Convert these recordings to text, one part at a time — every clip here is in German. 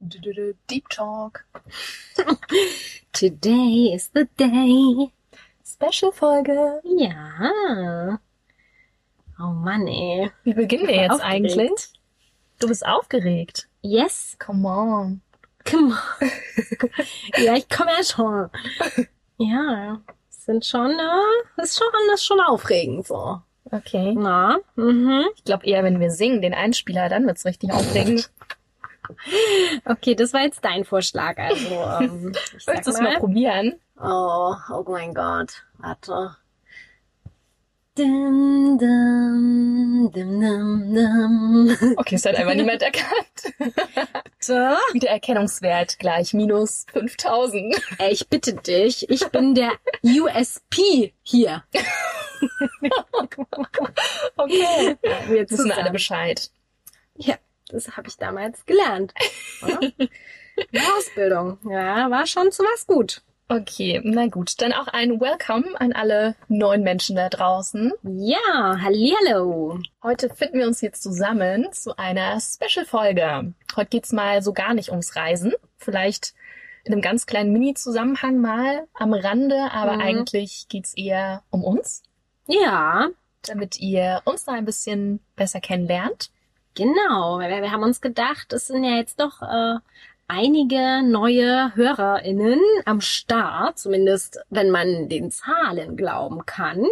Deep Talk. Today is the day. Special-Folge. Ja. Oh Mann, ey. Wie beginnen wir jetzt Aufgeregt. eigentlich? Du bist aufgeregt. Yes. Come on. Come on. ja, ich komme ja schon. Ja, sind schon, äh, ist schon, das ist schon aufregend so. Okay. Na, mhm. Ich glaube eher, wenn wir singen, den Einspieler, dann wird's richtig aufregend. Okay, das war jetzt dein Vorschlag. Also, ähm, ich Willst du es mal probieren? Oh, oh mein Gott. Warte. Dum, dum, dum, dum, dum. Okay, es hat einfach niemand erkannt. Bitte? Wiedererkennungswert gleich minus 5000. Ey, ich bitte dich, ich bin der USP hier. Okay. Wir Jetzt wissen alle. Bescheid. Ja, das habe ich damals gelernt. Ja? Ausbildung. Ja, war schon zu was gut. Okay, na gut. Dann auch ein Welcome an alle neuen Menschen da draußen. Ja, hallihallo. Heute finden wir uns jetzt zusammen zu einer Special-Folge. Heute geht's mal so gar nicht ums Reisen. Vielleicht in einem ganz kleinen Mini-Zusammenhang mal am Rande, aber Mhm. eigentlich geht's eher um uns, Ja, damit ihr uns da ein bisschen besser kennenlernt. Genau. Wir, wir haben uns gedacht, es sind ja jetzt doch äh, einige neue HörerInnen am Start, zumindest wenn man den Zahlen glauben kann.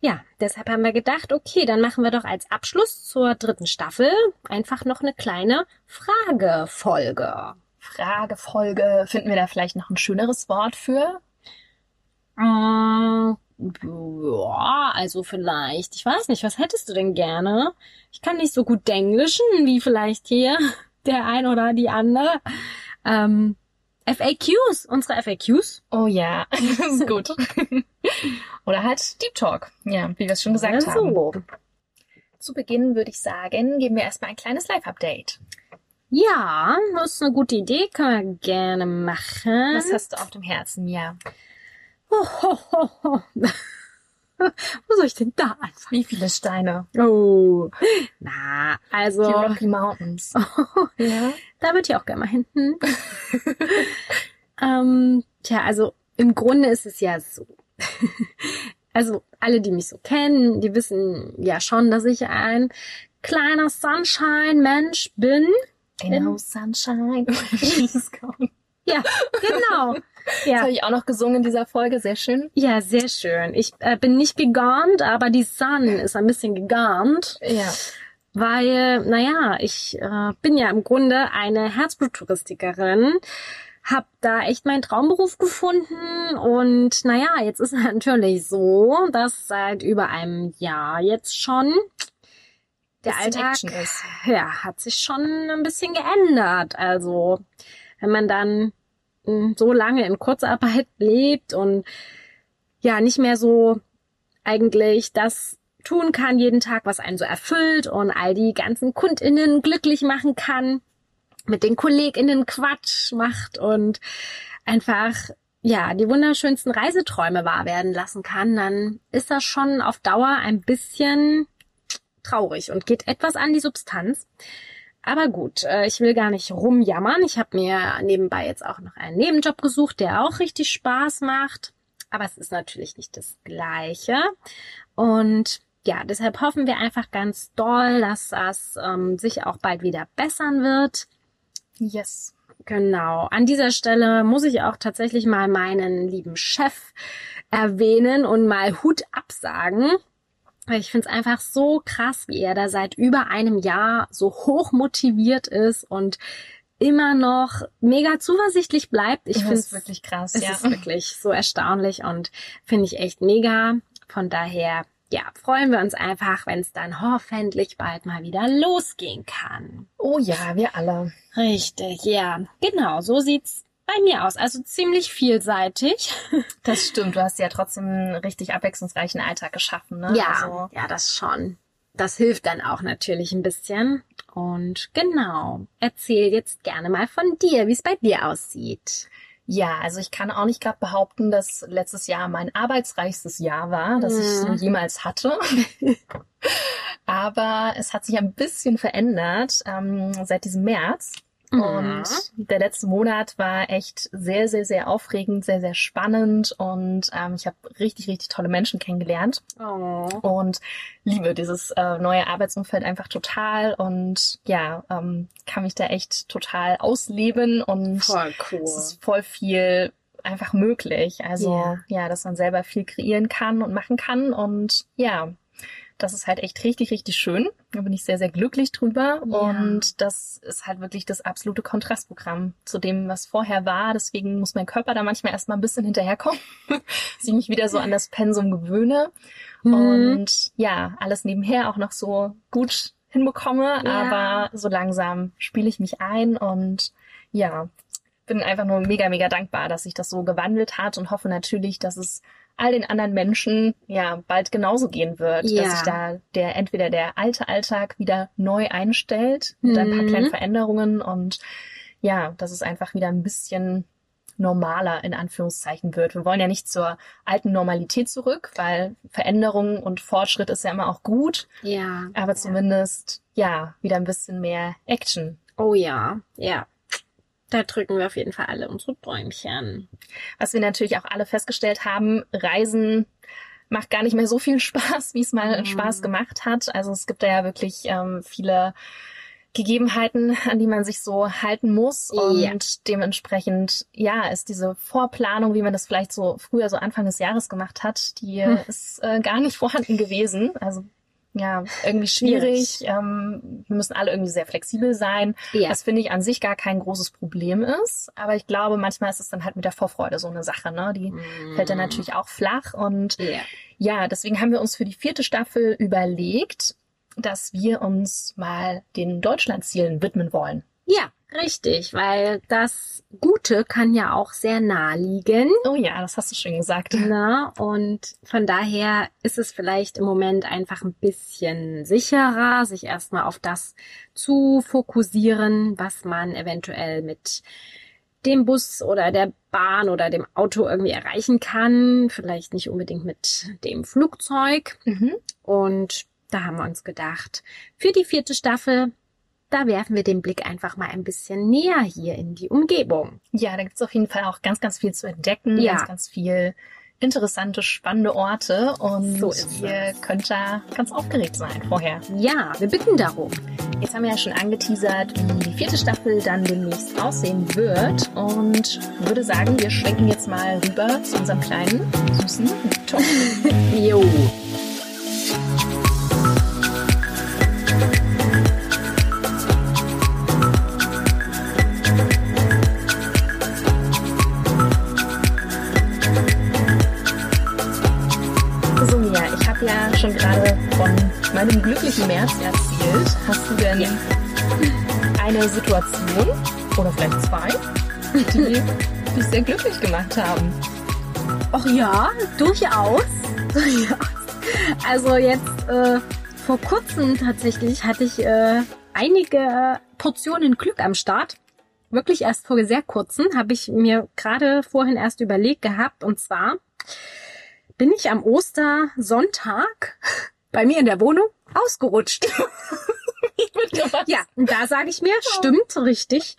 Ja, deshalb haben wir gedacht, okay, dann machen wir doch als Abschluss zur dritten Staffel einfach noch eine kleine Fragefolge. Fragefolge, finden wir da vielleicht noch ein schöneres Wort für? Mm, Ja, also vielleicht. Ich weiß nicht, was hättest du denn gerne? Ich kann nicht so gut Denglischen wie vielleicht hier der ein oder die andere. Ähm, FAQs, unsere FAQs. Oh ja, das ist gut. Oder halt Deep Talk, ja, wie wir es schon gesagt Oder haben. Zu Beginn würde ich sagen, geben wir erstmal ein kleines Live-Update. Ja, das ist eine gute Idee, können wir gerne machen. Was hast du auf dem Herzen, ja? Ho, ho, ho. Wo soll ich denn da anfangen? Wie viele Steine? Oh, na, also, Die Rocky Mountains. ja. da würde ich auch gerne mal hinten. ähm, tja, also im Grunde ist es ja so. also alle, die mich so kennen, die wissen ja schon, dass ich ein kleiner Sunshine-Mensch bin. Genau, Sunshine. Ja, genau. Das Ja, habe ich auch noch gesungen in dieser Folge, sehr schön. ja, sehr schön. Ich äh, bin nicht gegarnt, aber die Sun ist ein bisschen gegarnt, Ja. weil, naja, ich äh, bin ja im Grunde eine Herzbluttouristikerin, hab da echt meinen Traumberuf gefunden und naja, jetzt ist es natürlich so, dass seit über einem Jahr jetzt schon der Alltag ist. ja, hat sich schon ein bisschen geändert. Also, wenn man dann so lange in Kurzarbeit lebt und ja, nicht mehr so eigentlich das tun kann jeden Tag, was einen so erfüllt und all die ganzen KundInnen glücklich machen kann, mit den KollegInnen Quatsch macht und einfach ja, die wunderschönsten Reiseträume wahr werden lassen kann, dann ist das schon auf Dauer ein bisschen traurig und geht etwas an die Substanz. Aber gut, äh, ich will gar nicht rumjammern. Ich habe mir nebenbei jetzt auch noch einen Nebenjob gesucht, der auch richtig Spaß macht. Aber es ist natürlich nicht das Gleiche. Und ja, deshalb hoffen wir einfach ganz doll, dass das ähm, sich auch bald wieder bessern wird. Yes. Genau. An dieser Stelle muss ich auch tatsächlich mal meinen lieben Chef erwähnen und mal Hut absagen. Ich finde es einfach so krass, wie er da seit über einem Jahr so hoch motiviert ist und immer noch mega zuversichtlich bleibt. Ich finde es wirklich krass, es ja. ist wirklich so erstaunlich und finde ich echt mega. Von daher, ja, freuen wir uns einfach, wenn es dann hoffentlich bald mal wieder losgehen kann. Oh ja, wir alle. Richtig, ja. Genau, so sieht's bei mir aus. Also ziemlich vielseitig. Das stimmt. Du hast ja trotzdem einen richtig abwechslungsreichen Alltag geschaffen, ne? Ja, Also, ja, das schon. Das hilft dann auch natürlich ein bisschen. Und genau, erzähl jetzt gerne mal von dir, wie es bei dir aussieht. Ja, also ich kann auch nicht gerade behaupten, dass letztes Jahr mein arbeitsreichstes Jahr war, das ich Mhm. jemals hatte. Aber es hat sich ein bisschen verändert ähm, seit diesem März. Und der letzte Monat war echt sehr, sehr, sehr aufregend, sehr, sehr spannend und ähm, ich habe richtig, richtig tolle Menschen kennengelernt Oh. und liebe dieses äh, neue Arbeitsumfeld einfach total und ja, ähm, kann mich da echt total ausleben und Voll cool. es ist voll viel einfach möglich. Also Ja. ja, dass man selber viel kreieren kann und machen kann und ja, das ist halt echt richtig, richtig schön. Da bin ich sehr, sehr glücklich drüber. Ja. Und das ist halt wirklich das absolute Kontrastprogramm zu dem, was vorher war. Deswegen muss mein Körper da manchmal erstmal ein bisschen hinterherkommen, dass ich mich wieder so an das Pensum gewöhne. Mhm. Und ja, alles nebenher auch noch so gut hinbekomme. Ja. Aber so langsam spiele ich mich ein und ja, bin einfach nur mega, mega dankbar, dass sich das so gewandelt hat und hoffe natürlich, dass es all den anderen Menschen ja bald genauso gehen wird, Ja. dass sich da der entweder der alte Alltag wieder neu einstellt mit ein paar Mhm. kleinen Veränderungen und ja, dass es einfach wieder ein bisschen normaler in Anführungszeichen wird. Wir wollen ja nicht zur alten Normalität zurück, weil Veränderung und Fortschritt ist ja immer auch gut, Ja. aber zumindest ja wieder ein bisschen mehr Action. Oh ja, ja. Da drücken wir auf jeden Fall alle unsere Däumchen. Was wir natürlich auch alle festgestellt haben, Reisen macht gar nicht mehr so viel Spaß, wie es mal Mhm. Spaß gemacht hat. Also es gibt da ja wirklich ähm, viele Gegebenheiten, an die man sich so halten muss. Und Ja. dementsprechend, ja, ist diese Vorplanung, wie man das vielleicht so früher so Anfang des Jahres gemacht hat, die Hm. ist äh, gar nicht vorhanden gewesen. Also ja, irgendwie schwierig. Ähm, wir müssen alle irgendwie sehr flexibel sein. Ja. Was finde ich an sich gar kein großes Problem ist. Aber ich glaube, manchmal ist es dann halt mit der Vorfreude so eine Sache, ne? Die fällt dann natürlich auch flach. Und Ja. ja, deswegen haben wir uns für die vierte Staffel überlegt, dass wir uns mal den Deutschlandzielen widmen wollen. Ja, richtig, weil das Gute kann ja auch sehr nah liegen. Oh ja, das hast du schön gesagt. Na, und von daher ist es vielleicht im Moment einfach ein bisschen sicherer, sich erstmal auf das zu fokussieren, was man eventuell mit dem Bus oder der Bahn oder dem Auto irgendwie erreichen kann. Vielleicht nicht unbedingt mit dem Flugzeug. Mhm. Und da haben wir uns gedacht, für die vierte Staffel, da werfen wir den Blick einfach mal ein bisschen näher hier in die Umgebung. Ja, da gibt's auf jeden Fall auch ganz, ganz viel zu entdecken. Ja. Ganz, ganz viel interessante, spannende Orte. Und So ihr könnt da ganz aufgeregt sein vorher. Ja, wir bitten darum. Jetzt haben wir ja schon angeteasert, wie die vierte Staffel dann demnächst aussehen wird. Und würde sagen, wir schwenken jetzt mal rüber zu unserem kleinen, süßen Talk. Jo. Von meinem glücklichen März erzählt. Hast du denn eine Situation oder vielleicht zwei, die dich sehr glücklich gemacht haben? Ach ja, durchaus. durchaus. Also jetzt äh, vor kurzem tatsächlich hatte ich äh, einige Portionen Glück am Start. Wirklich erst vor sehr kurzem habe ich mir gerade vorhin erst überlegt gehabt. Und zwar bin ich am Ostersonntag bei mir in der Wohnung ausgerutscht. Ja, und da sage ich mir, stimmt richtig.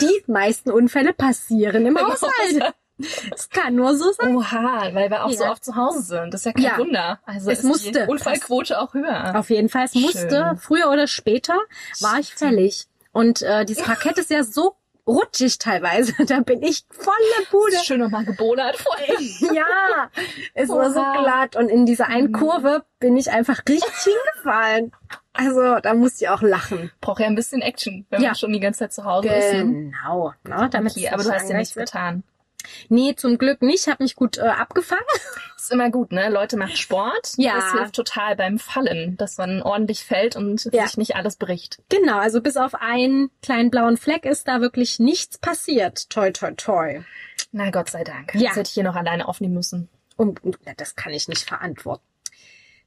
Die meisten Unfälle passieren im Haushalt. Es kann nur so sein. Oha, weil wir auch so Ja. oft zu Hause sind. Das ist ja kein Ja. Wunder. Also Es ist musste. die Unfallquote auch höher. Auf jeden Fall, es musste, Schön. früher oder später war ich fällig. Und äh, dieses Parkett ist ja so rutschig teilweise. Da bin ich volle Bude. Schön nochmal gebonert vorher. Ja, es war so glatt. Und in dieser einen Kurve bin ich einfach richtig hingefallen. Also da musste ich auch lachen. Braucht ja ein bisschen Action, wenn Ja. man schon die ganze Zeit zu Hause ist. Ne? Genau. Ne, damit Okay, aber du hast ja nichts wird. getan. Nee, zum Glück nicht. Hab mich gut äh, abgefangen. Ist immer gut, ne? Leute macht Sport. Ja. Das hilft total beim Fallen, dass man ordentlich fällt und Ja. sich nicht alles bricht. Genau, also bis auf einen kleinen blauen Fleck ist da wirklich nichts passiert. Toi, toi, toi. Na Gott sei Dank. Ja. Das hätte ich hier noch alleine aufnehmen müssen. Und und das kann ich nicht verantworten.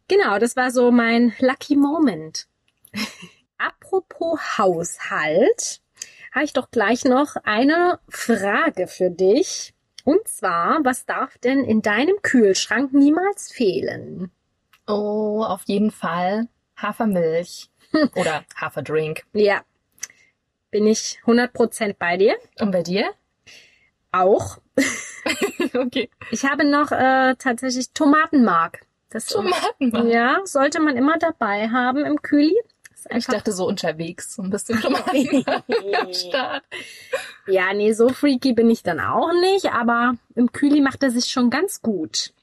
Genau, das war so mein Lucky Moment. Apropos Haushalt, habe ich doch gleich noch eine Frage für dich. Und zwar, was darf denn in deinem Kühlschrank niemals fehlen? Oh, auf jeden Fall Hafermilch oder Haferdrink. Ja. bin ich 100% bei dir. Und bei dir? Auch. okay. Ich habe noch äh, tatsächlich Tomatenmark. Das Tomatenmark. Ja, sollte man immer dabei haben im Kühli. Ich dachte so unterwegs, so ein bisschen Tomatenmark am Start. ja, nee, so freaky bin ich dann auch nicht, aber im Kühli macht er sich schon ganz gut.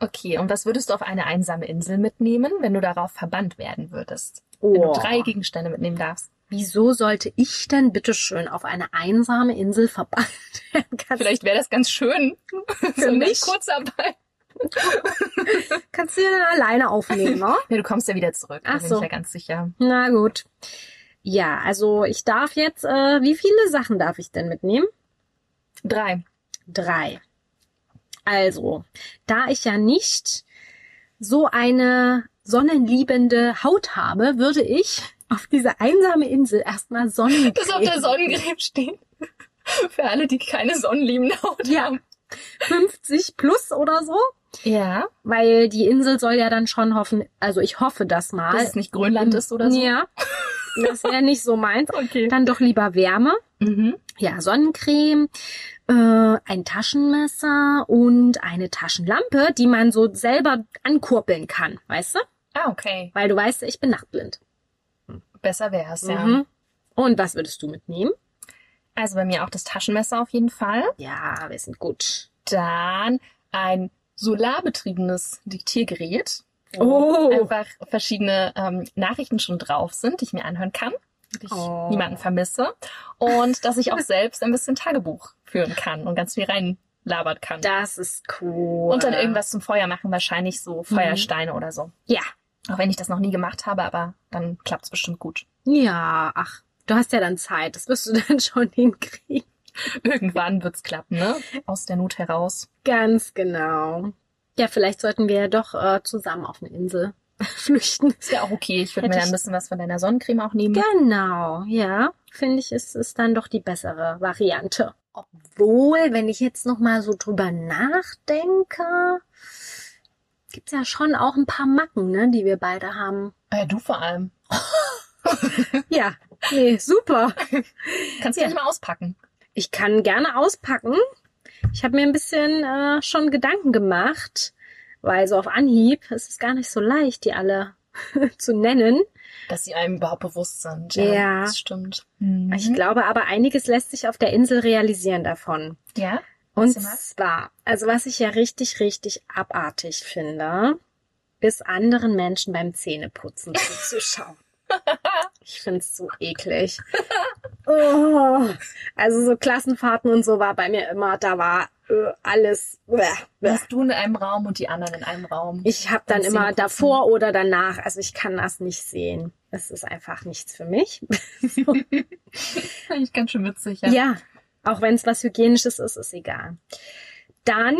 Okay, und was würdest du auf eine einsame Insel mitnehmen, wenn du darauf verbannt werden würdest? Wenn Oh. du drei Gegenstände mitnehmen darfst. Wieso sollte ich denn bitteschön auf eine einsame Insel verbannt werden? Vielleicht wäre das ganz schön. Für mich? Kurzarbeit. kannst du ja dann alleine aufnehmen, ne? Ja, du kommst ja wieder zurück, da Ach bin so. ich ja ganz sicher. Na gut. Ja, also ich darf jetzt, äh, wie viele Sachen darf ich denn mitnehmen? Drei. Drei. Also, da ich ja nicht so eine sonnenliebende Haut habe, würde ich auf diese einsame Insel erstmal Sonnencreme. Das auf der Sonnencreme steht. Für alle, die keine sonnenliebende Haut Ja. haben. 50 plus oder so. Ja. Weil die Insel soll ja dann schon hoffen, also ich hoffe das mal. Dass es nicht Grönland ist oder so. Ja. Das wäre nicht so meins. Okay. Dann doch lieber Wärme. Mhm. Ja, Sonnencreme, äh, ein Taschenmesser und eine Taschenlampe, die man so selber ankurbeln kann, weißt du? Ah, okay. Weil du weißt, ich bin nachtblind. Besser wär's, ja. Mhm. Und was würdest du mitnehmen? Also bei mir auch das Taschenmesser auf jeden Fall. Ja, wir sind gut. Dann ein solarbetriebenes Diktiergerät. wo Oh. Einfach verschiedene ähm, Nachrichten schon drauf sind, die ich mir anhören kann. damit Ich Oh. niemanden vermisse. Und dass ich auch selbst ein bisschen Tagebuch führen kann und ganz viel reinlabert kann. Das ist cool. Und dann irgendwas zum Feuer machen, wahrscheinlich so Feuersteine oder so. Ja. Auch wenn ich das noch nie gemacht habe, aber dann klappt's bestimmt gut. Ja, ach, du hast ja dann Zeit. Das wirst du dann schon hinkriegen. Irgendwann wird's klappen, ne? Aus der Not heraus. Ganz genau. Ja, vielleicht sollten wir ja doch äh, zusammen auf eine Insel flüchten. Ist ja auch okay. Ich würde mir dann ein bisschen was von deiner Sonnencreme auch nehmen. Genau, ja, finde ich, ist, ist dann doch die bessere Variante. Obwohl, wenn ich jetzt noch mal so drüber nachdenke, gibt's ja schon auch ein paar Macken, ne, die wir beide haben. Äh, du vor allem. Ja, nee, super. Kannst du ja. nicht mal auspacken. Ich kann gerne auspacken. Ich habe mir ein bisschen äh, schon Gedanken gemacht, weil so auf Anhieb ist es gar nicht so leicht, die alle zu nennen. Dass sie einem überhaupt bewusst sind. Ja. Das stimmt. Mhm. Ich glaube aber, einiges lässt sich auf der Insel realisieren davon. Ja? Und zwar, also was ich ja richtig, richtig abartig finde, ist anderen Menschen beim Zähneputzen zuzuschauen. Ich find's so eklig. Oh. Also so Klassenfahrten und so war bei mir immer, da war äh, alles. Bäh, bäh. Warst du in einem Raum und die anderen in einem Raum? Ich habe dann immer davor oder danach, also ich kann das nicht sehen. Es ist einfach nichts für mich. So. Eigentlich ganz schön witzig, ja. Ja, auch wenn es was Hygienisches ist, ist egal. Dann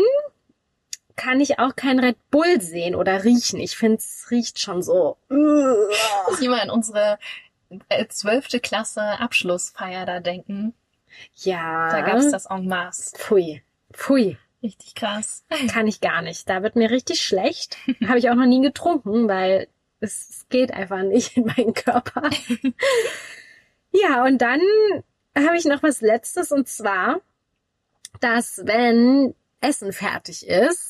kann ich auch kein Red Bull sehen oder riechen. Ich finde, es riecht schon so. muss ich immer an unsere zwölfte Klasse Abschlussfeier da denken. Ja. Da gab's das en masse. Pfui. Pfui. Richtig krass. Kann ich gar nicht. Da wird mir richtig schlecht. Habe ich auch noch nie getrunken, weil es, es geht einfach nicht in meinen Körper. ja, und dann habe ich noch was Letztes und zwar, dass wenn Essen fertig ist,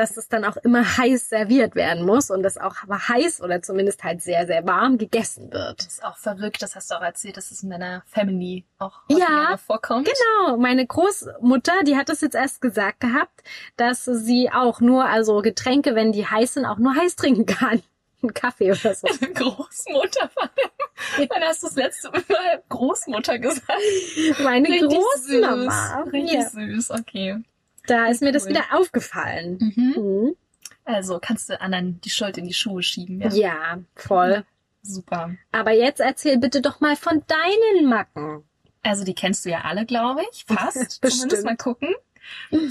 dass es dann auch immer heiß serviert werden muss und das auch aber heiß oder zumindest halt sehr, sehr warm gegessen wird. Das ist auch verrückt, das hast du auch erzählt, dass es in deiner Family auch Ja, vorkommt. Genau, meine Großmutter, die hat es jetzt erst gesagt gehabt, dass sie auch nur, also Getränke, wenn die heiß sind, auch nur heiß trinken kann. Ein Kaffee oder so. Großmutter. Wann hast du das letzte Mal Großmutter gesagt? Meine Richtig Großmama. süß. Richtig Ja, süß, okay. Da ist mir das Cool. wieder aufgefallen. Mhm. Mhm. Also kannst du anderen die Schuld in die Schuhe schieben, ja? Ja, voll. Super. Aber jetzt erzähl bitte doch mal von deinen Macken. Also die kennst du ja alle, glaube ich. Fast. Bestimmt. Zumindest mal gucken.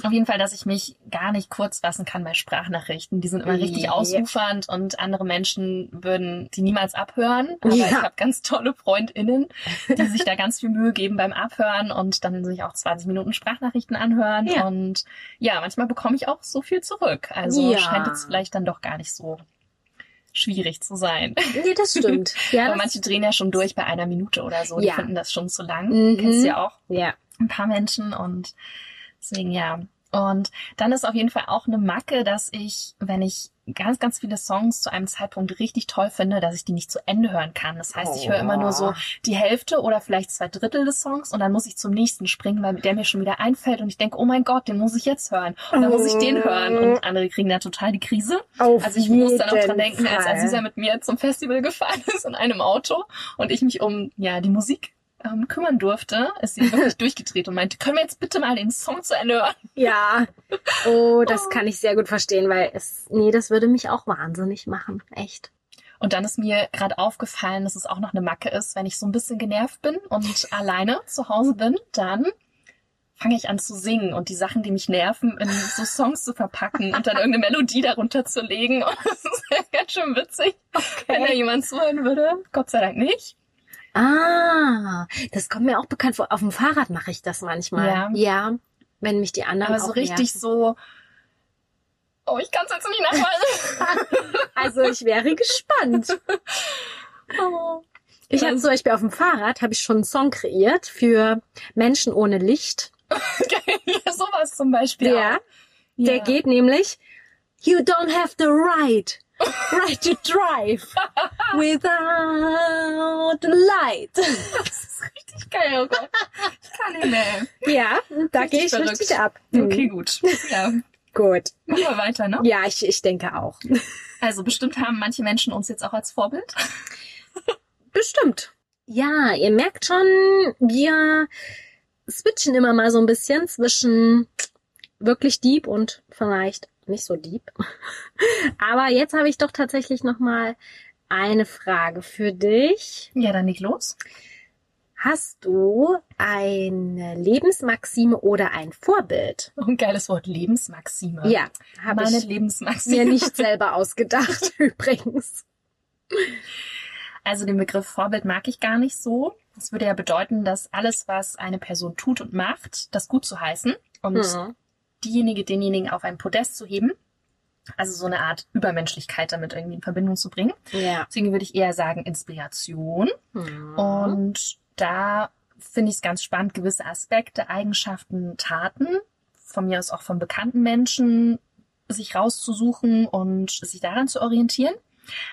Auf jeden Fall, dass ich mich gar nicht kurz fassen kann bei Sprachnachrichten. Die sind immer richtig ausufernd und andere Menschen würden die niemals abhören. Aber Ja. ich habe ganz tolle FreundInnen, die sich da ganz viel Mühe geben beim Abhören und dann sich auch 20 Minuten Sprachnachrichten anhören. Ja. Und ja, manchmal bekomme ich auch so viel zurück. Also Ja. scheint jetzt vielleicht dann doch gar nicht so schwierig zu sein. Nee, das stimmt. Ja, Aber manche drehen ja schon durch bei einer Minute oder so. Die finden das schon zu lang. Mhm. Kennst du ja auch ja. ein paar Menschen und deswegen ja. Und dann ist auf jeden Fall auch eine Macke, dass ich, wenn ich ganz, ganz viele Songs zu einem Zeitpunkt richtig toll finde, dass ich die nicht zu Ende hören kann. Das heißt, ich höre immer nur so die Hälfte oder vielleicht zwei Drittel des Songs und dann muss ich zum nächsten springen, weil der mir schon wieder einfällt und ich denke, oh mein Gott, den muss ich jetzt hören. Und dann muss ich den hören und andere kriegen da total die Krise. Auf Also ich muss dann auch dran denken, als Fall. Aziza mit mir zum Festival gefahren ist in einem Auto und ich mich um ja die Musik ähm, kümmern durfte, ist sie wirklich durchgedreht und meinte, können wir jetzt bitte mal den Song zu Ende hören? Ja. Oh, das kann ich sehr gut verstehen, weil es, nee, das würde mich auch wahnsinnig machen. Echt. Und dann ist mir gerade aufgefallen, dass es auch noch eine Macke ist, wenn ich so ein bisschen genervt bin und alleine zu Hause bin, dann fange ich an zu singen und die Sachen, die mich nerven, in so Songs zu verpacken und dann irgendeine Melodie darunter zu legen. Und das ist ganz schön witzig, wenn da jemand zuhören würde. Gott sei Dank nicht. Ah, das kommt mir auch bekannt vor. Auf dem Fahrrad mache ich das manchmal. Ja. Ja. Wenn mich die anderen Aber so richtig nerven. so, oh, ich kann es jetzt nicht nachweisen. Also ich wäre gespannt. oh. Ich habe zum Beispiel auf dem Fahrrad habe ich schon einen Song kreiert für Menschen ohne Licht. ja, sowas zum Beispiel. Der, auch. der Ja. geht nämlich You don't have the right, right to drive without the light. Das ist richtig geil, oh Gott. Ich kann nicht mehr. Ja, da gehe ich verrückt. richtig ab. Hm, Okay, gut. Ja, Gut. machen wir weiter, ne? Ja, ich, ich denke auch. Also bestimmt haben manche Menschen uns jetzt auch als Vorbild. Bestimmt. Ja, ihr merkt schon, wir switchen immer mal so ein bisschen zwischen wirklich deep und vielleicht nicht so deep. Aber jetzt habe ich doch tatsächlich noch mal eine Frage für dich. Ja, dann nicht los. Hast du eine Lebensmaxime oder ein Vorbild? Oh, ein geiles Wort, Lebensmaxime. Ja, habe ich Lebensmaxime. mir nicht selber ausgedacht, übrigens. Also den Begriff Vorbild mag ich gar nicht so. Das würde ja bedeuten, dass alles, was eine Person tut und macht, das gut zu heißen und Mhm. Diejenige, denjenigen auf ein Podest zu heben. Also so eine Art Übermenschlichkeit damit irgendwie in Verbindung zu bringen. Ja. Deswegen würde ich eher sagen Inspiration. Mhm. Und da finde ich es ganz spannend, gewisse Aspekte, Eigenschaften, Taten, von mir aus auch von bekannten Menschen, sich rauszusuchen und sich daran zu orientieren.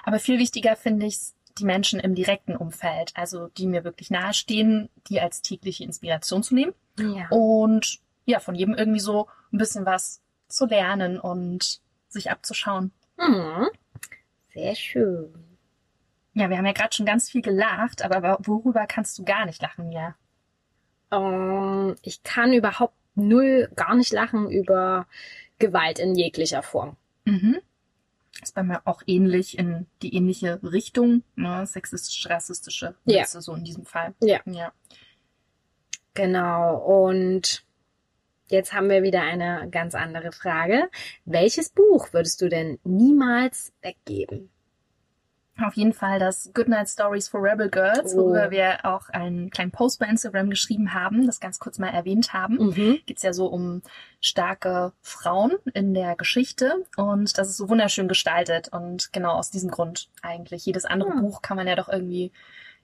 Aber viel wichtiger finde ich es, die Menschen im direkten Umfeld, also die mir wirklich nahestehen, die als tägliche Inspiration zu nehmen Ja. und ja, von jedem irgendwie so ein bisschen was zu lernen und sich abzuschauen. Mhm. Sehr schön. Ja, wir haben ja gerade schon ganz viel gelacht, aber worüber kannst du gar nicht lachen, ja? Ähm, ich kann überhaupt null gar nicht lachen über Gewalt in jeglicher Form. Mhm. Ist bei mir auch ähnlich in die ähnliche Richtung, ne? Sexistische, rassistische Ja. So in diesem Fall. Ja. Ja. Genau. Und jetzt haben wir wieder eine ganz andere Frage. Welches Buch würdest du denn niemals weggeben? Auf jeden Fall das Goodnight Stories for Rebel Girls, Oh. worüber wir auch einen kleinen Post bei Instagram geschrieben haben, das ganz kurz mal erwähnt haben. Mhm. Geht's ja so um starke Frauen in der Geschichte und das ist so wunderschön gestaltet und genau aus diesem Grund eigentlich. Jedes andere Hm. Buch kann man ja doch irgendwie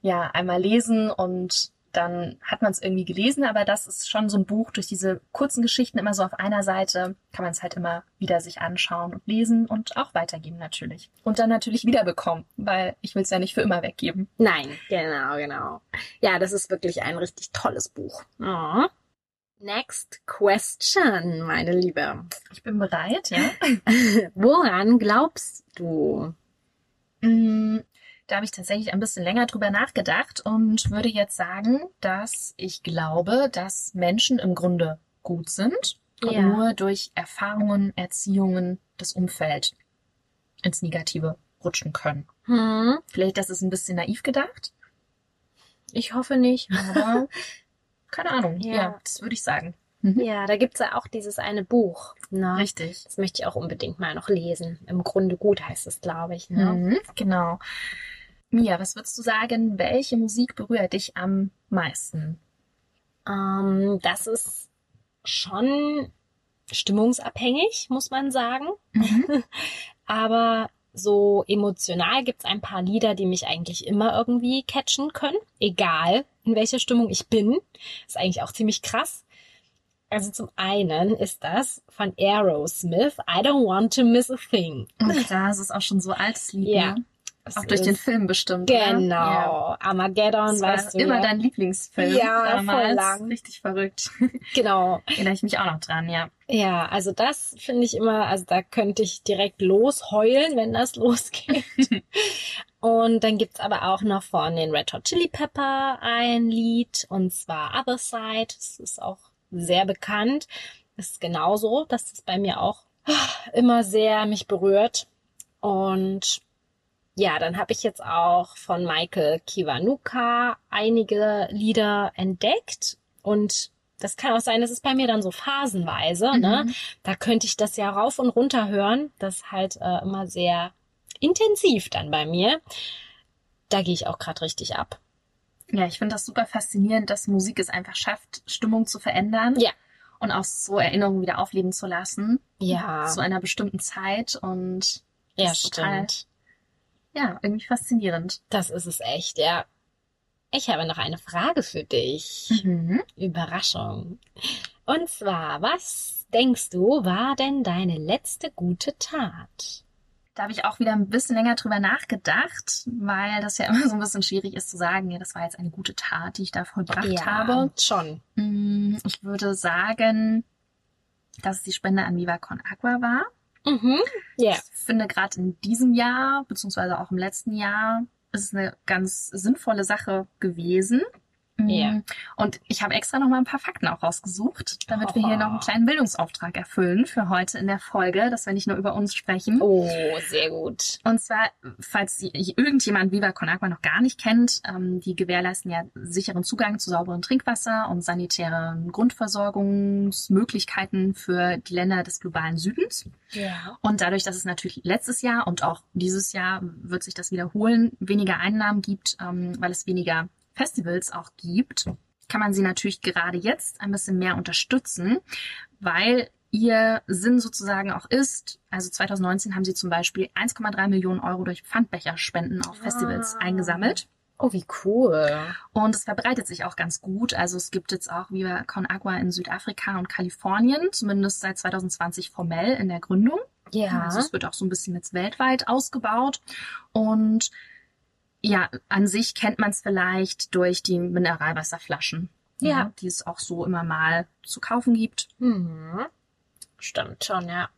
ja einmal lesen und dann hat man es irgendwie gelesen, aber das ist schon so ein Buch durch diese kurzen Geschichten immer so auf einer Seite, kann man es halt immer wieder sich anschauen und lesen und auch weitergeben natürlich. Und dann natürlich wiederbekommen, weil ich will es ja nicht für immer weggeben. Nein, genau, genau. Ja, das ist wirklich ein richtig tolles Buch. Oh. Next question, meine Liebe. Ich bin bereit, ja. Woran glaubst du? Da habe ich tatsächlich ein bisschen länger drüber nachgedacht und würde jetzt sagen, dass ich glaube, dass Menschen im Grunde gut sind und Ja. nur durch Erfahrungen, Erziehungen, das Umfeld ins Negative rutschen können. Hm, Vielleicht das ist ein bisschen naiv gedacht, ich hoffe nicht. aber keine Ahnung. Ja. Ja, das würde ich sagen. Mhm. Ja, da gibt's ja auch dieses eine Buch. Ne? Richtig. Das möchte ich auch unbedingt mal noch lesen. Im Grunde gut heißt es, glaube ich. Ne? Mhm, genau. Mia, was würdest du sagen, welche Musik berührt dich am meisten? Ähm, das ist schon stimmungsabhängig, muss man sagen. Mhm. Aber so emotional gibt's ein paar Lieder, die mich eigentlich immer irgendwie catchen können, egal in welcher Stimmung ich bin. Ist eigentlich auch ziemlich krass. Also zum einen ist das von Aerosmith, I Don't Want to Miss a Thing. Und klar, es ist auch schon so altes Lied. Ja. Ne? Es Auch durch den Film bestimmt. Genau. Ja. Armageddon, Das war weißt du. immer ja. dein Lieblingsfilm Ja, voll damals. lang. Richtig verrückt. Genau. Erinnere ich mich auch noch dran, ja. Ja, also das finde ich immer, also da könnte ich direkt losheulen, wenn das losgeht. und dann gibt's aber auch noch von den Red Hot Chili Pepper ein Lied, und zwar Other Side. Das ist auch sehr bekannt. Das ist genauso, dass es bei mir auch immer sehr mich berührt. Und ja, dann habe ich jetzt auch von Michael Kiwanuka einige Lieder entdeckt und das kann auch sein, das ist bei mir dann so phasenweise, ne? Mhm. Da könnte ich das ja rauf und runter hören. Das ist halt äh, immer sehr intensiv dann bei mir. Da gehe ich auch gerade richtig ab. Ja, ich finde das super faszinierend, dass Musik es einfach schafft, Stimmung zu verändern. Ja. Und auch so Erinnerungen wieder aufleben zu lassen. Ja, Zu einer bestimmten Zeit. Und ja, stimmt. Ja, irgendwie faszinierend. Das ist es echt, ja. Ich habe noch eine Frage für dich. Mhm. Überraschung. Und zwar, was denkst du, war denn deine letzte gute Tat? Da habe ich auch wieder ein bisschen länger drüber nachgedacht, weil das ja immer so ein bisschen schwierig ist zu sagen, ja, das war jetzt eine gute Tat, die ich da vollbracht habe. schon. Mm, Ich würde sagen, dass es die Spende an Viva Con Agua war. Mhm. Ja. Ich finde gerade in diesem Jahr, beziehungsweise auch im letzten Jahr, ist es eine ganz sinnvolle Sache gewesen. Mm, Ja. Und ich habe extra noch mal ein paar Fakten auch rausgesucht, damit wir hier Oh. noch einen kleinen Bildungsauftrag erfüllen für heute in der Folge, dass wir nicht nur über uns sprechen. Oh, sehr gut. Und zwar, falls irgendjemand Viva Con Agua noch gar nicht kennt, ähm, die gewährleisten ja sicheren Zugang zu sauberem Trinkwasser und sanitären Grundversorgungsmöglichkeiten für die Länder des globalen Südens. Ja. Und dadurch, dass es natürlich letztes Jahr und auch dieses Jahr wird sich das wiederholen, weniger Einnahmen gibt, ähm, weil es weniger Festivals auch gibt, kann man sie natürlich gerade jetzt ein bisschen mehr unterstützen, weil ihr Sinn sozusagen auch ist, also 2019 haben sie zum Beispiel 1,3 Millionen Euro durch Pfandbecherspenden auf Festivals Ah. eingesammelt. Oh, wie cool. Und es verbreitet sich auch ganz gut. Also es gibt jetzt auch Viva Con Agua in Südafrika und Kalifornien, zumindest seit 2020 formell in der Gründung. Ja. Also es wird auch so ein bisschen jetzt weltweit ausgebaut. Und ja, an sich kennt man es vielleicht durch die Mineralwasserflaschen, Ja. die es auch so immer mal zu kaufen gibt. Mhm. Stimmt schon, ja.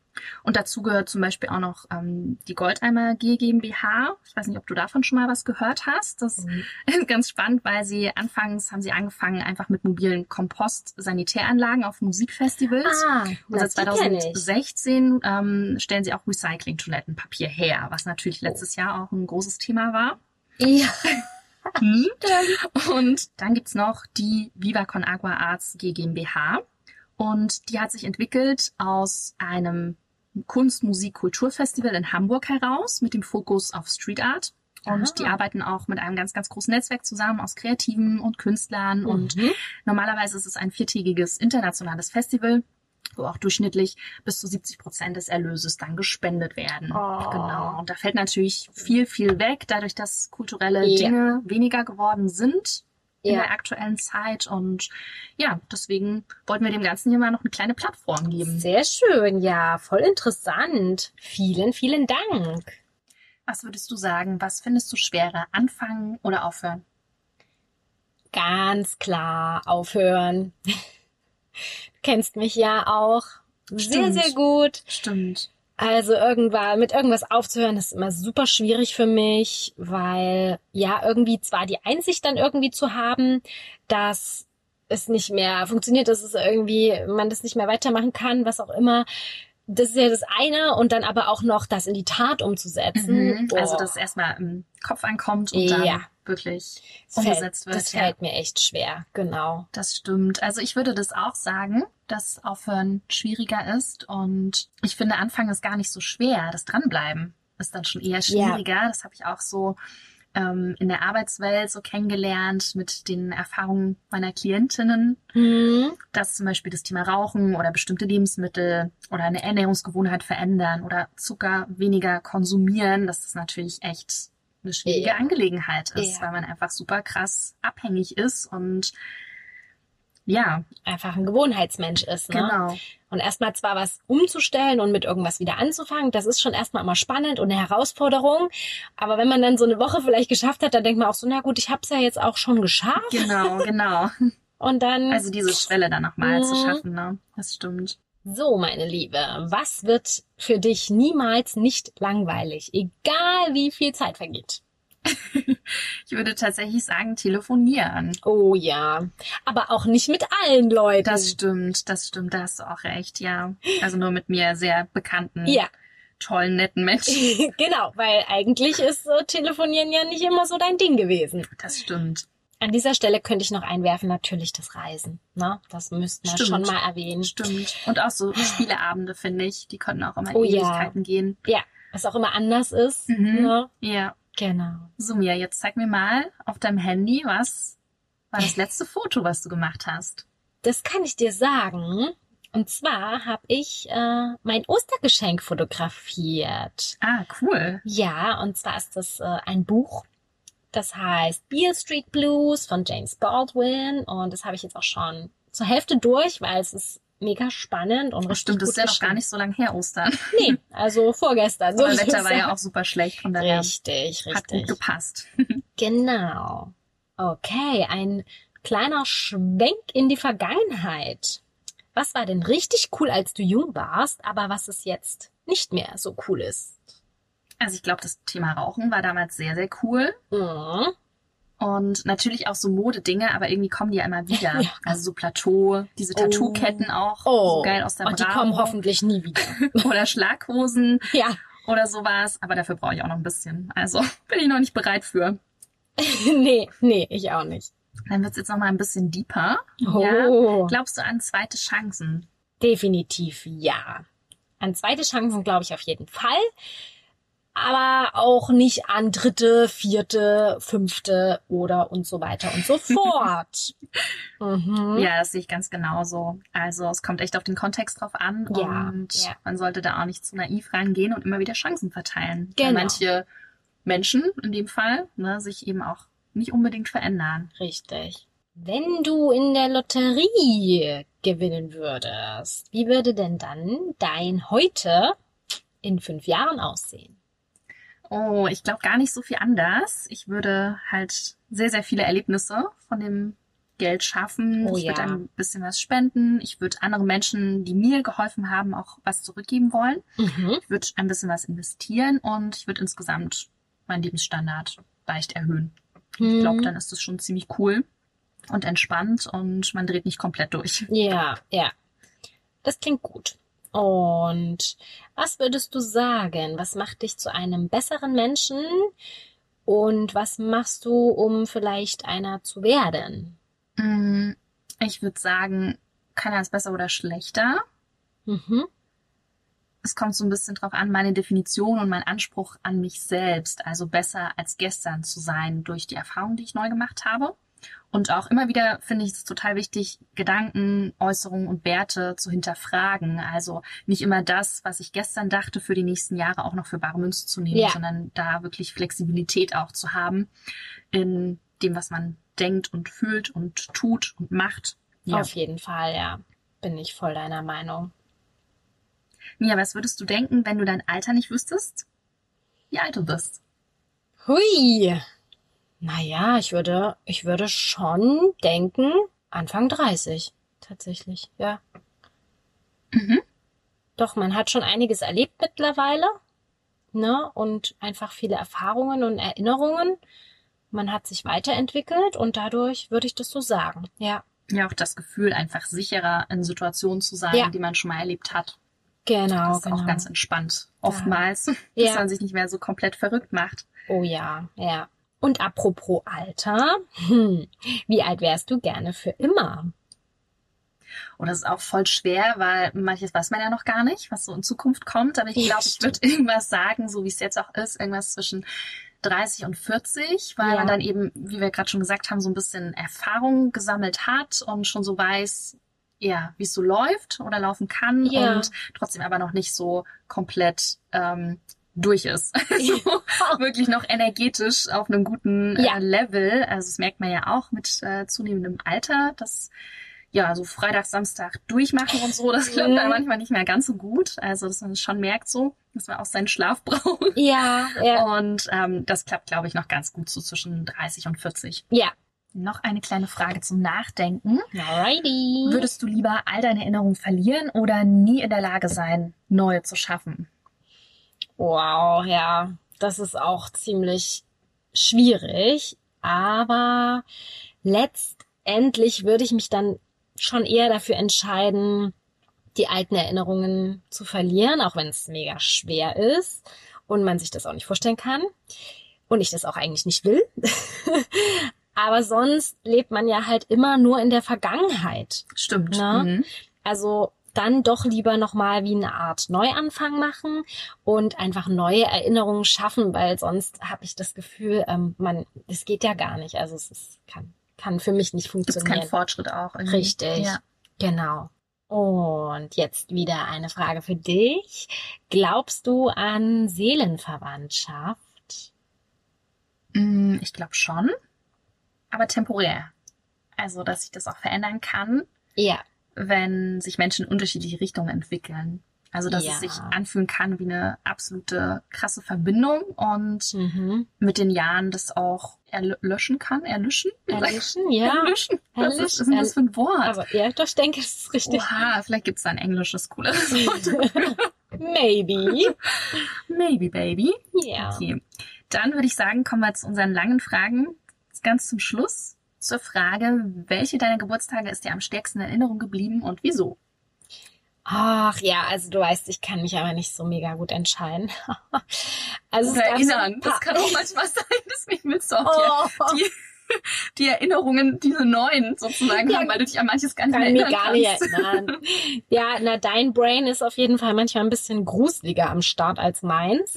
Und dazu gehört zum Beispiel auch noch ähm, die Goldeimer G GmbH. Ich weiß nicht, ob du davon schon mal was gehört hast. Das Mhm. ist ganz spannend, weil sie anfangs haben sie angefangen einfach mit mobilen Kompost-Sanitäranlagen auf Musikfestivals. Ah, Und seit 2016 ähm, stellen sie auch Recycling-Toilettenpapier her, was natürlich letztes Jahr auch ein großes Thema war. Ja. Hm. Und dann gibt's noch die Viva Con Agua Arts GmbH. Und die hat sich entwickelt aus einem Kunst-, Musik-, Kulturfestival in Hamburg heraus mit dem Fokus auf Street Art. Und Ah. die arbeiten auch mit einem ganz, ganz großen Netzwerk zusammen aus Kreativen und Künstlern. Und Mhm. normalerweise ist es ein viertägiges internationales Festival, wo auch durchschnittlich bis zu 70 Prozent des Erlöses dann gespendet werden. Oh. Genau. Und da fällt natürlich viel, viel weg, dadurch, dass kulturelle Ja. Dinge weniger geworden sind in Ja. der aktuellen Zeit. Und ja, deswegen wollten wir dem Ganzen hier mal noch eine kleine Plattform geben. Sehr schön, ja, voll interessant. Vielen, vielen Dank. Was würdest du sagen? Was findest du schwerer? Anfangen oder aufhören? Ganz klar aufhören. Du kennst mich ja auch sehr, Stimmt. sehr gut. Stimmt. Also irgendwann mit irgendwas aufzuhören, ist immer super schwierig für mich, weil ja irgendwie zwar die Einsicht dann irgendwie zu haben, dass es nicht mehr funktioniert, dass es irgendwie man das nicht mehr weitermachen kann, was auch immer. Das ist ja das eine und dann aber auch noch das in die Tat umzusetzen. Mhm. Also, dass es erstmal im Kopf ankommt und Ja. dann wirklich das fällt, umgesetzt wird. das ja. fällt mir echt schwer, genau. Das stimmt. Also ich würde das auch sagen, dass Aufhören schwieriger ist. Und ich finde, Anfangen ist gar nicht so schwer. Das Dranbleiben ist dann schon eher schwieriger. Das habe ich auch so ähm, in der Arbeitswelt so kennengelernt mit den Erfahrungen meiner Klientinnen, Mhm. dass zum Beispiel das Thema Rauchen oder bestimmte Lebensmittel oder eine Ernährungsgewohnheit verändern oder Zucker weniger konsumieren, dass das natürlich echt eine schwierige Ja. Angelegenheit ist, Ja. weil man einfach super krass abhängig ist und ja, Einfach ein Gewohnheitsmensch ist, ne? genau. Und erstmal zwar was umzustellen und mit irgendwas wieder anzufangen, das ist schon erstmal immer spannend und eine Herausforderung. Aber wenn man dann so eine Woche vielleicht geschafft hat, dann denkt man auch so, na gut, ich habe es ja jetzt auch schon geschafft. Genau, genau. Und dann, Also diese Schwelle dann nochmal zu Mhm. schaffen, ne? Das stimmt. so meine Liebe, was wird für dich niemals nicht langweilig, egal wie viel Zeit vergeht? Ich würde tatsächlich sagen, telefonieren. Oh ja, aber auch nicht mit allen Leuten. Das stimmt, das stimmt, da hast du auch recht, ja. Also nur mit mir sehr bekannten, ja, tollen, netten Menschen. genau, weil eigentlich ist äh, Telefonieren ja nicht immer so dein Ding gewesen. Das stimmt. An dieser Stelle könnte ich noch einwerfen, natürlich das Reisen. Ne? Das müssten wir schon mal erwähnen. Stimmt. Und auch so Spieleabende, finde ich, die können auch immer Oh ja. Ewigkeiten gehen. Ja, was auch immer anders ist. Mhm. Ne? Ja. Genau. So, Mia, jetzt zeig mir mal auf deinem Handy, was war das letzte Foto, was du gemacht hast? Das kann ich dir sagen. Und zwar habe ich äh, mein Ostergeschenk fotografiert. Ah, cool. Ja, und zwar ist das äh, ein Buch. Das heißt Beale Street Blues von James Baldwin. Und das habe ich jetzt auch schon zur Hälfte durch, weil es ist mega spannend und richtig Stimmt, das ist ja noch gar nicht so lang her, Ostern. Nee, also vorgestern. Würde das Wetter war ja auch super schlecht, von daher Richtig, hat gut richtig. gepasst. Genau. Okay, ein kleiner Schwenk in die Vergangenheit. Was war denn richtig cool, als du jung warst, aber was es jetzt nicht mehr so cool ist? Also ich glaube, das Thema Rauchen war damals sehr, sehr cool. Mhm. Und natürlich auch so Modedinge, aber irgendwie kommen die ja immer wieder. Ja. Also so Plateau, diese Oh. Tattoo-Ketten auch. Oh, So geil aus der und die kommen hoffentlich nie wieder. Oder Schlaghosen ja, oder sowas. Aber dafür brauche ich auch noch ein bisschen. Also bin ich noch nicht bereit für. nee, nee, ich auch nicht. Dann wird's jetzt noch mal ein bisschen deeper. Oh, Ja. Glaubst du an zweite Chancen? definitiv ja. An zweite Chancen glaube ich auf jeden Fall. Aber auch nicht an dritte, vierte, fünfte oder und so weiter und so fort. mhm. Ja, das sehe ich ganz genauso. Also es kommt echt auf den Kontext drauf an Ja, und ja. man sollte da auch nicht zu naiv rangehen und immer wieder Chancen verteilen. Weil Genau. manche Menschen in dem Fall ne, sich eben auch nicht unbedingt verändern. Richtig. Wenn du in der Lotterie gewinnen würdest, wie würde denn dann dein Heute in fünf Jahren aussehen? Oh, ich glaube gar nicht so viel anders. Ich würde halt sehr, sehr viele Erlebnisse von dem Geld schaffen. Oh ich würde ja. ein bisschen was spenden. Ich würde andere Menschen, die mir geholfen haben, auch was zurückgeben wollen. Mhm. Ich würde ein bisschen was investieren und ich würde insgesamt meinen Lebensstandard leicht erhöhen. Ich glaube, dann ist es schon ziemlich cool und entspannt und man dreht nicht komplett durch. Ja, ja. Das klingt gut. Und was würdest du sagen? Was macht dich zu einem besseren Menschen? Und was machst du, um vielleicht einer zu werden? Mm, Ich würde sagen, keiner ist besser oder schlechter. Mhm. Es kommt so ein bisschen drauf an, meine Definition und mein Anspruch an mich selbst, also besser als gestern zu sein durch die Erfahrung, die ich neu gemacht habe. Und auch immer wieder finde ich es total wichtig, Gedanken, Äußerungen und Werte zu hinterfragen. Also nicht immer das, was ich gestern dachte, für die nächsten Jahre auch noch für bare Münze zu nehmen, Ja. sondern da wirklich Flexibilität auch zu haben in dem, was man denkt und fühlt und tut und macht. Ja. Auf jeden Fall, ja. Bin ich voll deiner Meinung. Mia, was würdest du denken, wenn du dein Alter nicht wüsstest? Wie alt du bist? Hui. Naja, ich würde, ich würde schon denken, Anfang 30. Tatsächlich, ja. Mhm. Doch, man hat schon einiges erlebt mittlerweile. Ne? Und einfach viele Erfahrungen und Erinnerungen. Man hat sich weiterentwickelt und dadurch würde ich das so sagen. Ja, Ja, auch das Gefühl, einfach sicherer in Situationen zu sein, Ja. die man schon mal erlebt hat. genau, Das ist genau. auch ganz entspannt. Oftmals, dass Ja. man sich nicht mehr so komplett verrückt macht. Oh ja, ja. Und apropos Alter, hm, wie alt wärst du gerne für immer? Und das ist auch voll schwer, weil manches weiß man ja noch gar nicht, was so in Zukunft kommt. Aber ich glaube, ich würde irgendwas sagen, so wie es jetzt auch ist, irgendwas zwischen 30 und 40, weil Ja. man dann eben, wie wir gerade schon gesagt haben, so ein bisschen Erfahrung gesammelt hat und schon so weiß, ja, wie es so läuft oder laufen kann Ja. und trotzdem aber noch nicht so komplett ähm, durch ist. Also wirklich noch energetisch auf einem guten Ja. äh, Level. Also das merkt man ja auch mit äh, zunehmendem Alter, dass ja, so Freitag, Samstag durchmachen und so, das klappt dann Mhm. manchmal nicht mehr ganz so gut. Also, dass man schon merkt so, dass man auch seinen Schlaf braucht. Ja, ja. Und ähm, das klappt, glaube ich, noch ganz gut so zwischen 30 und 40. Ja. Noch eine kleine Frage zum Nachdenken. Alrighty. Würdest du lieber all deine Erinnerungen verlieren oder nie in der Lage sein, neue zu schaffen? Wow, ja, das ist auch ziemlich schwierig, aber letztendlich würde ich mich dann schon eher dafür entscheiden, die alten Erinnerungen zu verlieren, auch wenn es mega schwer ist und man sich das auch nicht vorstellen kann und ich das auch eigentlich nicht will. aber sonst lebt man ja halt immer nur in der Vergangenheit. Stimmt. Na? Mhm. Also dann doch lieber nochmal wie eine Art Neuanfang machen und einfach neue Erinnerungen schaffen, weil sonst habe ich das Gefühl, ähm, man, es geht ja gar nicht. Also es ist, kann, kann für mich nicht Gibt es funktionieren. keinen Fortschritt auch? Irgendwie? Richtig. Ja. Genau. Und jetzt wieder eine Frage für dich. Glaubst du an Seelenverwandtschaft? Mm, Ich glaube schon, aber temporär. Also, dass sich das auch verändern kann, Ja. Wenn sich Menschen in unterschiedliche Richtungen entwickeln. Also, dass Ja. es sich anfühlen kann wie eine absolute krasse Verbindung und Mhm. mit den Jahren das auch erlöschen kann, erlöschen? Erlöschen, ja. Erlöschen. Was ist, ist denn das für ein Wort? Aber ja, doch, ich denke, es ist richtig. Oha, vielleicht gibt's da ein englisches cooleres Wort. Maybe. Maybe, baby. Ja. Okay. Dann würde ich sagen, kommen wir zu unseren langen Fragen ganz zum Schluss. Zur Frage, welche deiner Geburtstage ist dir am stärksten in Erinnerung geblieben und wieso? Ach ja, also du weißt, ich kann mich aber nicht so mega gut entscheiden. also Oder erinnern. Das kann auch manchmal sein. Deswegen willst du auch Oh, die, Erinnerungen, diese neuen sozusagen Ja, haben, weil du dich an manches gar nicht kann mehr mich erinnern gar nicht kannst. erinnern. Ja, na, dein Brain ist auf jeden Fall manchmal ein bisschen gruseliger am Start als meins.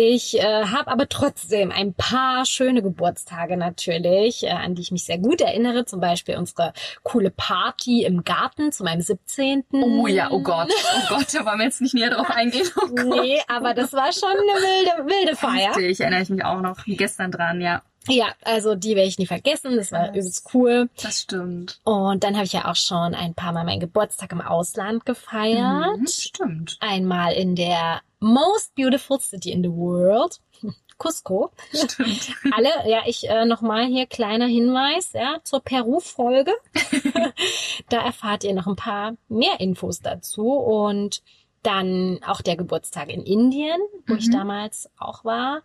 Ich äh, habe aber trotzdem ein paar schöne Geburtstage natürlich, äh, an die ich mich sehr gut erinnere. Zum Beispiel unsere coole Party im Garten zu meinem 17. Oh ja, oh Gott, oh Gott, da wollen wir jetzt nicht näher drauf eingehen. Oh Gott. Nee, aber das war schon eine wilde, wilde Feier. Richtig, erinnere ich mich auch noch wie gestern dran, ja. Ja, also die werde ich nie vergessen. Das war übelst cool. Das stimmt. Und dann habe ich ja auch schon ein paar Mal meinen Geburtstag im Ausland gefeiert. Mhm, stimmt. Einmal in der most beautiful city in the world, Cusco. Stimmt. Alle, ja, ich äh, nochmal hier kleiner Hinweis, ja, zur Peru-Folge. da erfahrt ihr noch ein paar mehr Infos dazu und dann auch der Geburtstag in Indien, wo ich Mhm. damals auch war,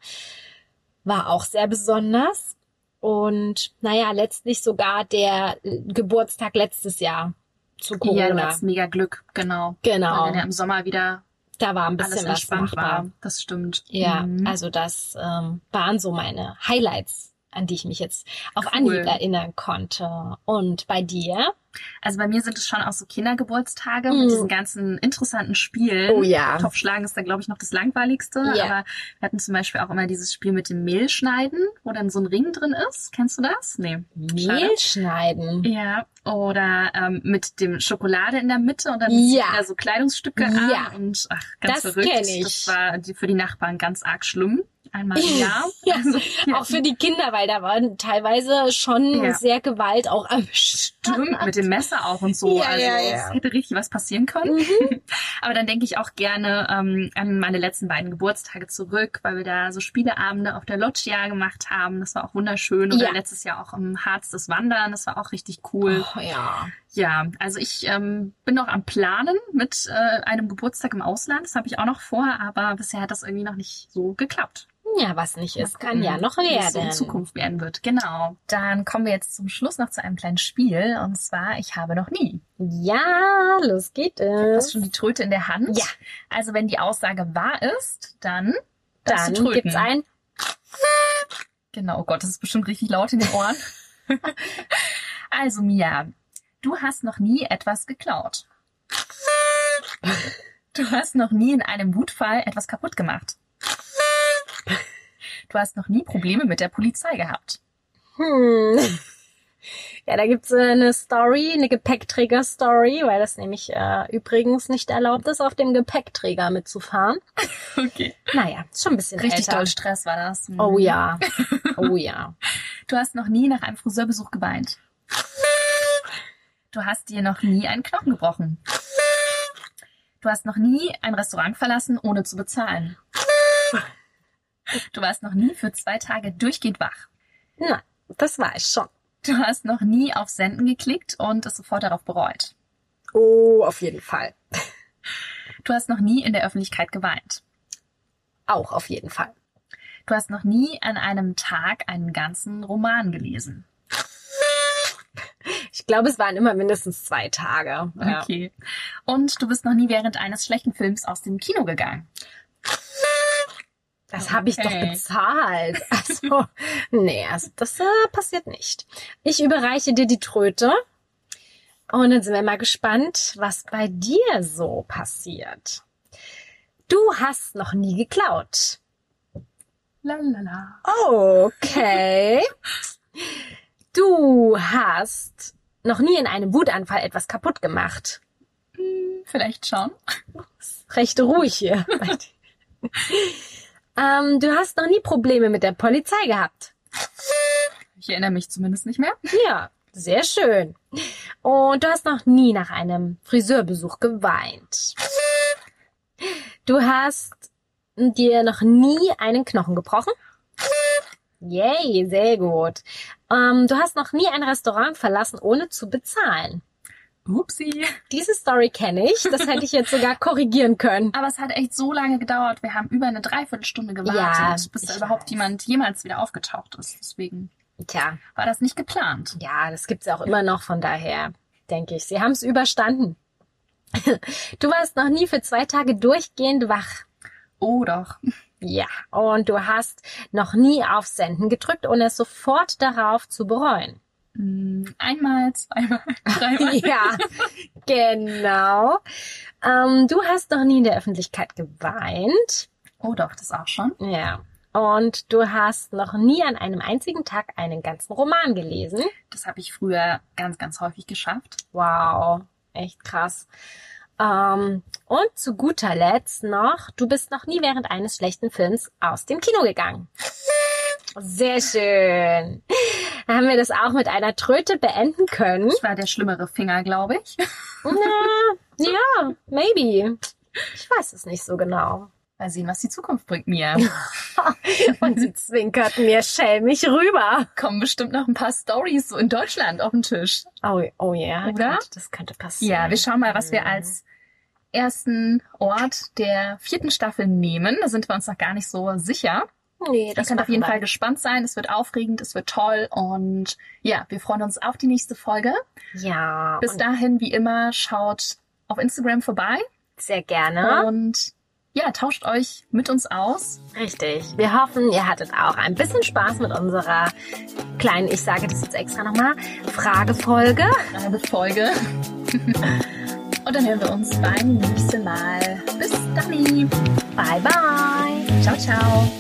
war auch sehr besonders. Und naja, letztlich sogar der äh, Geburtstag letztes Jahr zu Ja, du Corona. mega Glück, genau. genau. Weil dann ja im Sommer wieder Da war ein alles bisschen was entspannt machbar. war. Das stimmt. Ja, Mhm. also das ähm, waren so meine Highlights, an die ich mich jetzt auf Cool. Anhieb erinnern konnte. Und bei dir? Also bei mir sind es schon auch so Kindergeburtstage Mhm. mit diesen ganzen interessanten Spielen. Oh ja. Topfschlagen ist da, glaube ich, noch das langweiligste. Ja. Aber wir hatten zum Beispiel auch immer dieses Spiel mit dem Mehlschneiden, wo dann so ein Ring drin ist. Kennst du das? Nee. Schade. Mehl schneiden. Ja, oder ähm, mit dem Schokolade in der Mitte und dann Ja. da so Kleidungsstücke Ja. an und ach, ganz Das verrückt. ich. Das war für die Nachbarn ganz arg schlimm. Einmal im Jahr. Ja, Also, ja, Auch für die Kinder, weil da waren teilweise schon Ja. sehr Gewalt auch am Stimmt, mit dem Messer auch und so. Ja, also es hätte richtig was passieren können. Mhm. Aber dann denke ich auch gerne ähm, an meine letzten beiden Geburtstage zurück, weil wir da so Spieleabende auf der Loggia gemacht haben. Das war auch wunderschön. Oder letztes Jahr auch im Harz des Wandern. Das war auch richtig cool. Oh, ja. Ja, also ich ähm, bin noch am Planen mit äh, einem Geburtstag im Ausland. Das habe ich auch noch vor, aber bisher hat das irgendwie noch nicht so geklappt. Ja, was nicht ist, kann ja noch es werden. in Zukunft werden wird. Genau. Dann kommen wir jetzt zum Schluss noch zu einem kleinen Spiel. Und zwar, ich habe noch nie. Ja, los geht Du hast es. schon die Tröte in der Hand. Ja. Also wenn die Aussage wahr ist, dann Dann gibt's ein Genau, oh Gott, das ist bestimmt richtig laut in den Ohren. also Mia, du hast noch nie etwas geklaut. Du hast noch nie in einem Wutfall etwas kaputt gemacht. Du hast noch nie Probleme mit der Polizei gehabt. Hm. Ja, da gibt's äh, eine Story, eine Gepäckträger-Story, weil das nämlich äh, übrigens nicht erlaubt ist, auf dem Gepäckträger mitzufahren. Okay. Naja, schon ein bisschen Richtig älter. doll Stress war das. Mhm. Oh ja. Oh ja. Du hast noch nie nach einem Friseurbesuch geweint. Du hast dir noch nie einen Knochen gebrochen. Du hast noch nie ein Restaurant verlassen, ohne zu bezahlen. Du warst noch nie für zwei Tage durchgehend wach. Na, das war ich schon. Du hast noch nie auf Senden geklickt und es sofort darauf bereut. Oh, auf jeden Fall. Du hast noch nie in der Öffentlichkeit geweint. Auch auf jeden Fall. Du hast noch nie an einem Tag einen ganzen Roman gelesen. Ich glaube, es waren immer mindestens zwei Tage. Ja. Okay. Und du bist noch nie während eines schlechten Films aus dem Kino gegangen. Das habe ich doch bezahlt. Also, nee, also das äh, passiert nicht. Ich überreiche dir die Tröte. Und dann sind wir mal gespannt, was bei dir so passiert. Du hast noch nie geklaut. Lalala. Okay. Du hast noch nie in einem Wutanfall etwas kaputt gemacht. Vielleicht schon. Recht ruhig hier. ähm, du hast noch nie Probleme mit der Polizei gehabt. Ich erinnere mich zumindest nicht mehr. Ja, sehr schön. Und du hast noch nie nach einem Friseurbesuch geweint. Du hast dir noch nie einen Knochen gebrochen. Yay, sehr gut. Ähm, du hast noch nie ein Restaurant verlassen, ohne zu bezahlen. Upsi. Diese Story kenne ich. Das hätte ich jetzt sogar korrigieren können. Aber es hat echt so lange gedauert. Wir haben über eine Dreiviertelstunde gewartet, Ja, bis da überhaupt weiß. jemand jemals wieder aufgetaucht ist. Deswegen Tja, war das nicht geplant. ja, das gibt's ja auch immer noch. Von daher denke ich, sie haben es überstanden. Du warst noch nie für zwei Tage durchgehend wach. Oh doch. Ja, und du hast noch nie auf Senden gedrückt, ohne es sofort darauf zu bereuen. Hm, Einmal, zweimal, dreimal. ja, genau. Ähm, du hast noch nie in der Öffentlichkeit geweint. Oh doch, das auch schon. Ja. Und du hast noch nie an einem einzigen Tag einen ganzen Roman gelesen. Das habe ich früher ganz, ganz häufig geschafft. Wow, echt krass. Ähm, und zu guter Letzt noch, du bist noch nie während eines schlechten Films aus dem Kino gegangen. Sehr schön. Dann haben wir das auch mit einer Tröte beenden können. Ich war der schlimmere Finger, glaube ich. Na, ja, maybe. Ich weiß es nicht so genau. Mal sehen, was die Zukunft bringt mir. Und sie zwinkert mir schelmig rüber. Kommen bestimmt noch ein paar Stories so in Deutschland auf den Tisch. Oh, oh ja, Oder? Gott, das könnte passieren. Ja, wir schauen mal, was wir Mhm. als ersten Ort der vierten Staffel nehmen. Da sind wir uns noch gar nicht so sicher. Nee, Ihr das könnt auf jeden wir. Fall gespannt sein. Es wird aufregend, es wird toll und ja, wir freuen uns auf die nächste Folge. Ja, Bis dahin, wie immer, schaut auf Instagram vorbei sehr gerne. und ja, tauscht euch mit uns aus. Richtig. Wir hoffen, ihr hattet auch ein bisschen Spaß mit unserer kleinen, ich sage das jetzt extra nochmal, Fragefolge. Eine Folge. und dann hören wir uns beim nächsten Mal. Bis dann. Bye, bye. Ciao, ciao.